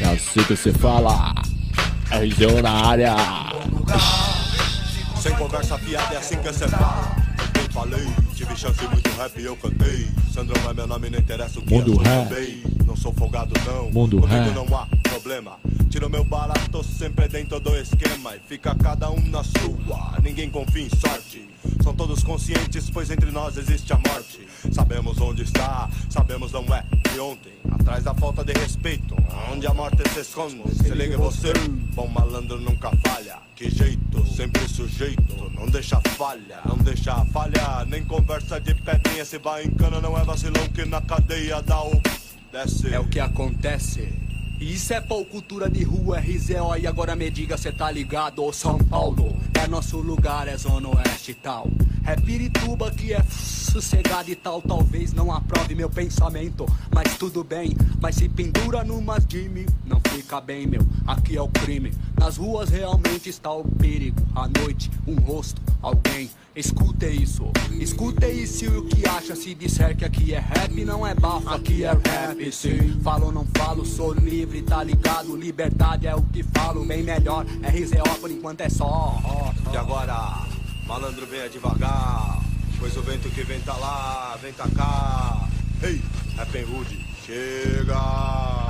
É assim que você fala. RGO na área. Sem conversa fiada, é assim que você fala. Eu falei, tive chance muito rap eu cantei. Sandrão é meu nome, não interessa o que Mundo eu sou rap. também. Não sou folgado, não. Mundo Comigo rap. não há problema. Tiro meu barato, tô sempre dentro do esquema. E fica cada um na sua. Ninguém confia em sorte. São todos conscientes, pois entre nós existe a morte. Sabemos onde está, sabemos não é de ontem. Atrás da falta de respeito, onde a morte se esconde. Se liga você, bom malandro nunca falha. Que jeito, sempre sujeito, não deixa falha, não deixa falha. Nem conversa de pedrinha, se vai em cana, não é vacilão que na cadeia dá o. Desce. É o que acontece. Isso é pau cultura de rua, RZO e agora me diga cê tá ligado, São Paulo. É nosso lugar, é zona oeste e tal. É Pirituba que é sossegado e tal. Talvez não aprove meu pensamento, mas tudo bem. Mas se pendura numa game, não fica bem meu. Aqui é o crime, nas ruas realmente está o perigo. À noite, um rosto, alguém Escute isso, escute isso e o que acha se disser que aqui é rap não é bafo, aqui é rap sim. Falo não falo, sou livre, tá ligado? Liberdade é o que falo, bem melhor. RZO por enquanto é só. E agora, malandro venha devagar, pois o vento que vem tá lá, vem tá cá. Ei, Rap Hood, chega!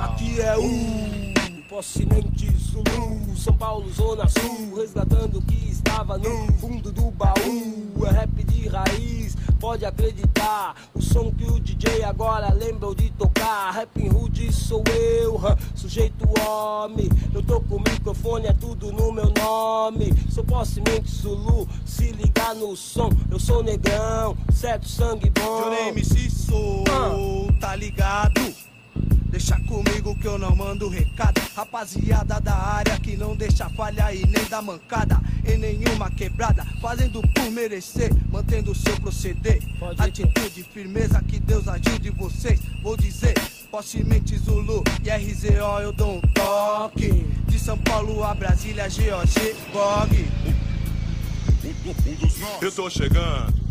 Aqui é o Possimente Zulu, São Paulo, Zona Sul, resgatando o que estava no fundo do baú. É rap de raiz, pode acreditar. O som que o DJ agora lembra de tocar. Rap Hood sou eu, sujeito homem. Eu tô com o microfone, é tudo no meu nome. Sou Possimente Zulu, se ligar no som. Eu sou negrão, certo sangue bom. Eu nem MC sou, tá ligado? Deixa comigo que eu não mando recado. Rapaziada da área que não deixa falha e nem dá mancada. Em nenhuma quebrada, fazendo por merecer, mantendo o seu proceder. Atitude, firmeza, que Deus ajude vocês. Vou dizer, Possimente Zulu e RZO eu dou um toque. De São Paulo a Brasília, GOG, GOG. Eu tô chegando.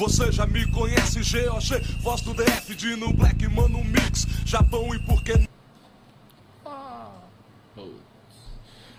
Você já me conhece, GOG, voz do DF, Dino Black, Mano Mix, Japão e por que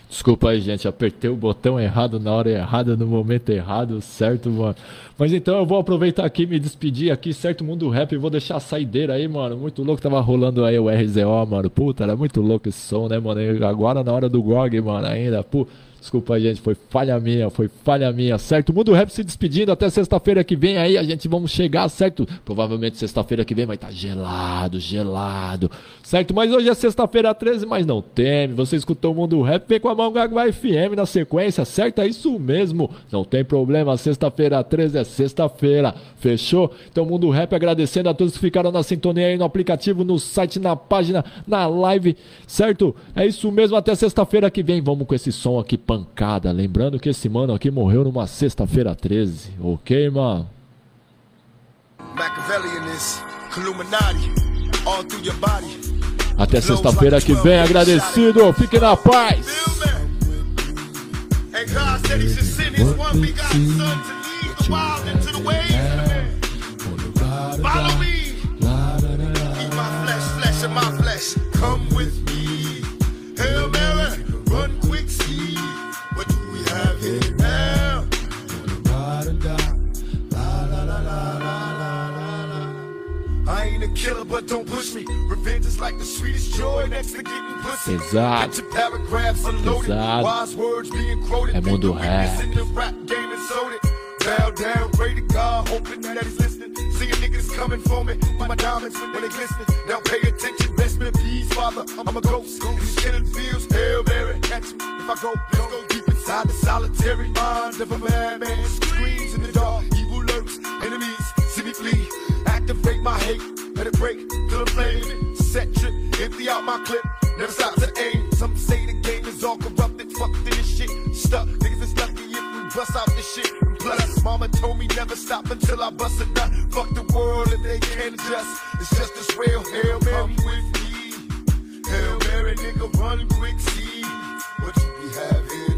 Desculpa aí, gente. Apertei o botão errado na hora errada, no momento errado, certo, mano? Mas então eu vou aproveitar aqui me despedir aqui, certo? Mundo Rap, vou deixar a saideira aí, mano. Muito louco, tava rolando aí o RZO, mano. Puta, era muito louco esse som, né, mano? E agora na hora do GOG, mano, ainda. Pô, Desculpa, gente, foi falha minha, foi falha minha, certo? Mundo Rap se despedindo até sexta-feira que vem aí, a gente vamos chegar, certo? Provavelmente sexta-feira que vem vai estar gelado, gelado, certo? Mas hoje é sexta-feira 13, mas não teme, você escutou o Mundo Rap, vem com a mão Gagua FM na sequência, certo? É isso mesmo, não tem problema, sexta-feira 13 é sexta-feira, fechou? Então, Mundo Rap agradecendo a todos que ficaram na sintonia aí no aplicativo, no site, na página, na live, certo? É isso mesmo, até sexta-feira que vem, vamos com esse som aqui pancada. Lembrando que esse mano aqui morreu numa sexta-feira 13, ok, mano? Até sexta-feira que vem, agradecido. Fique na paz. And. Follow me. Eat my flesh, flesh of my flesh. Come with me. Killer, but don't push me. Revenge is like the sweetest joy next to getting pussy. Exato. Paragraphs unloaded. Exato. Wise words being quoted. É mundo rap. in the rap game and sold it. Bow down, pray to God, hoping that he's listening. Seeing niggas coming for me, my diamonds when they glisten. Now pay attention, best me peace, father. I'm a ghost. These killing fields, Hail Mary, catch me. If I go, let's go deep inside the solitary mind of a madman. Screams in the dark, evil lurks, enemies, see me flee. Activate my hate, let it break till I'm flaming. Set trip, empty out my clip, never stop to aim. Some say the game is all corrupted, fuck this shit. Stuck, niggas is lucky if we bust out this shit. Plus, mama told me never stop until I bust a nut. Fuck the world if they can't adjust. It's just as real, Hail Mary with me. Hail Mary, nigga, run quick, see what you be having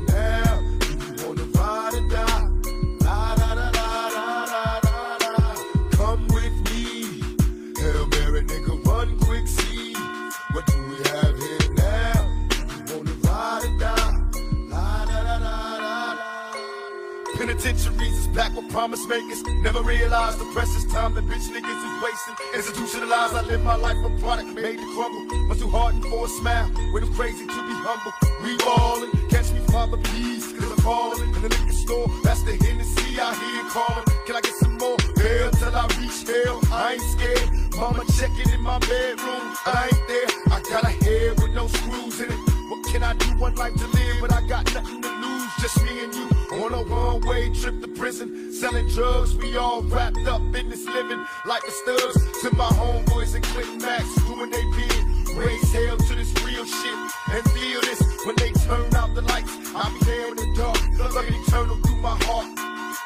packed with promise makers. Never realized the precious time that bitch niggas is wasting. Institutionalized, I live my life a product made to crumble. Was too hardened for a smile. Way too crazy to be humble. We ballin', catch me father please, cause I'm falling. In the liquor store, that's the Hennessy I hear calling. Can I get some more? Hell till I reach hell. I ain't scared. Mama checking in my bedroom. I ain't there. I got a head with no screws in it. What can I do? One life to live, but I got nothing to. Just me and you on a one-way trip to prison, selling drugs. We all wrapped up in this living like the studs. To my homeboys and Clinton Max doing they bid. Raise hell to this real shit and feel this when they turn out the lights. I'll be there in the dark, love eternal through my heart.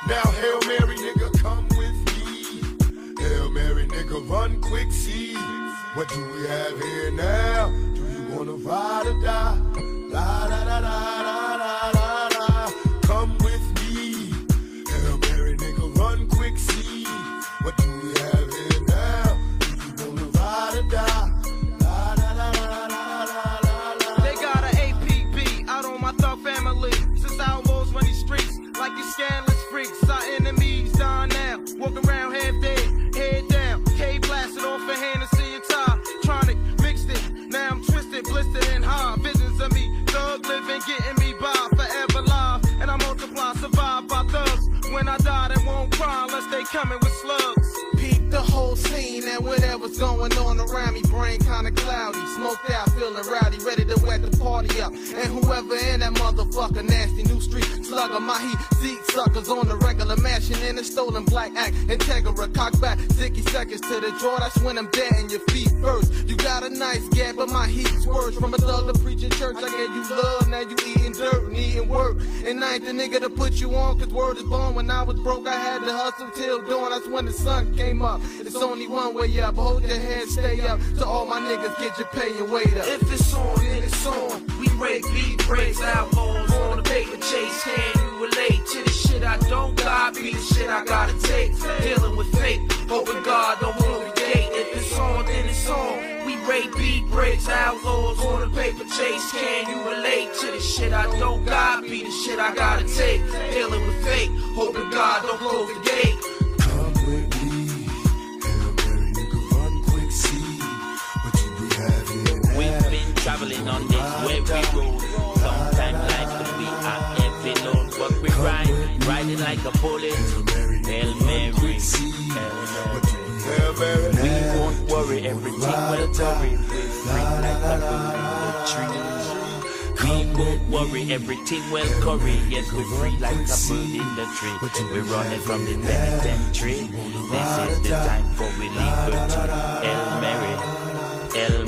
Now Hail Mary, nigga, come with me. Hail Mary, nigga, run quick, see. What do we have here now? Do you wanna ride or die? La da da da da da. Cry unless they coming with slugs. Peep the whole scene and whatever's going on around me. Brain kinda cloudy, smoked out, feeling rowdy, ready to wet the party up. And whoever in that motherfucker, nasty new street slugger, my heat, seat suckers on the regular, mashing in a stolen black act. Integra, cock back, sticky seconds to the jaw, that's when I'm dead in your feet first. You got a nice gap, but my heat's worse. From a thug to preaching church, I gave you love, now you eating dirt and eating work. And I ain't the nigga to put you on, cause word is born. When I was broke, I had to hustle till dawn, that's when the sun came up. It's only one way up, hold your head, stay up. To all my niggas, get your pay and wait up. If it's on, then it's on. We break beat breaks, outlaws on the paper chase. Can you relate to the shit I don't got? Be the shit I gotta take. Dealing with fate, hoping God don't hold the gate. If it's on, then it's on. We break beat breaks, outlaws on the paper chase. Can you relate to the shit I don't got? Be the shit I gotta take. Dealing with fate, hoping God don't close the gate. Traveling on this wavy road. Sometimes life could be a riding like a bullet. Hail Mary. We won't worry, everything will worry. We're free like a bird in the tree. We won't worry, everything will curry. Yes, we're free like a bird in the tree. We're running from the penitentiary. This is the time for we liberty. Hail Mary, Hail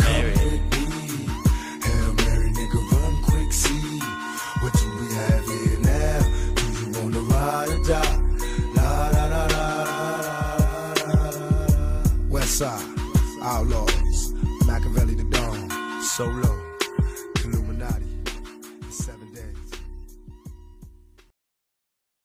ride or die? La la la la la la la. West Side, Outlaws, Machiavelli the Dawn, Solo.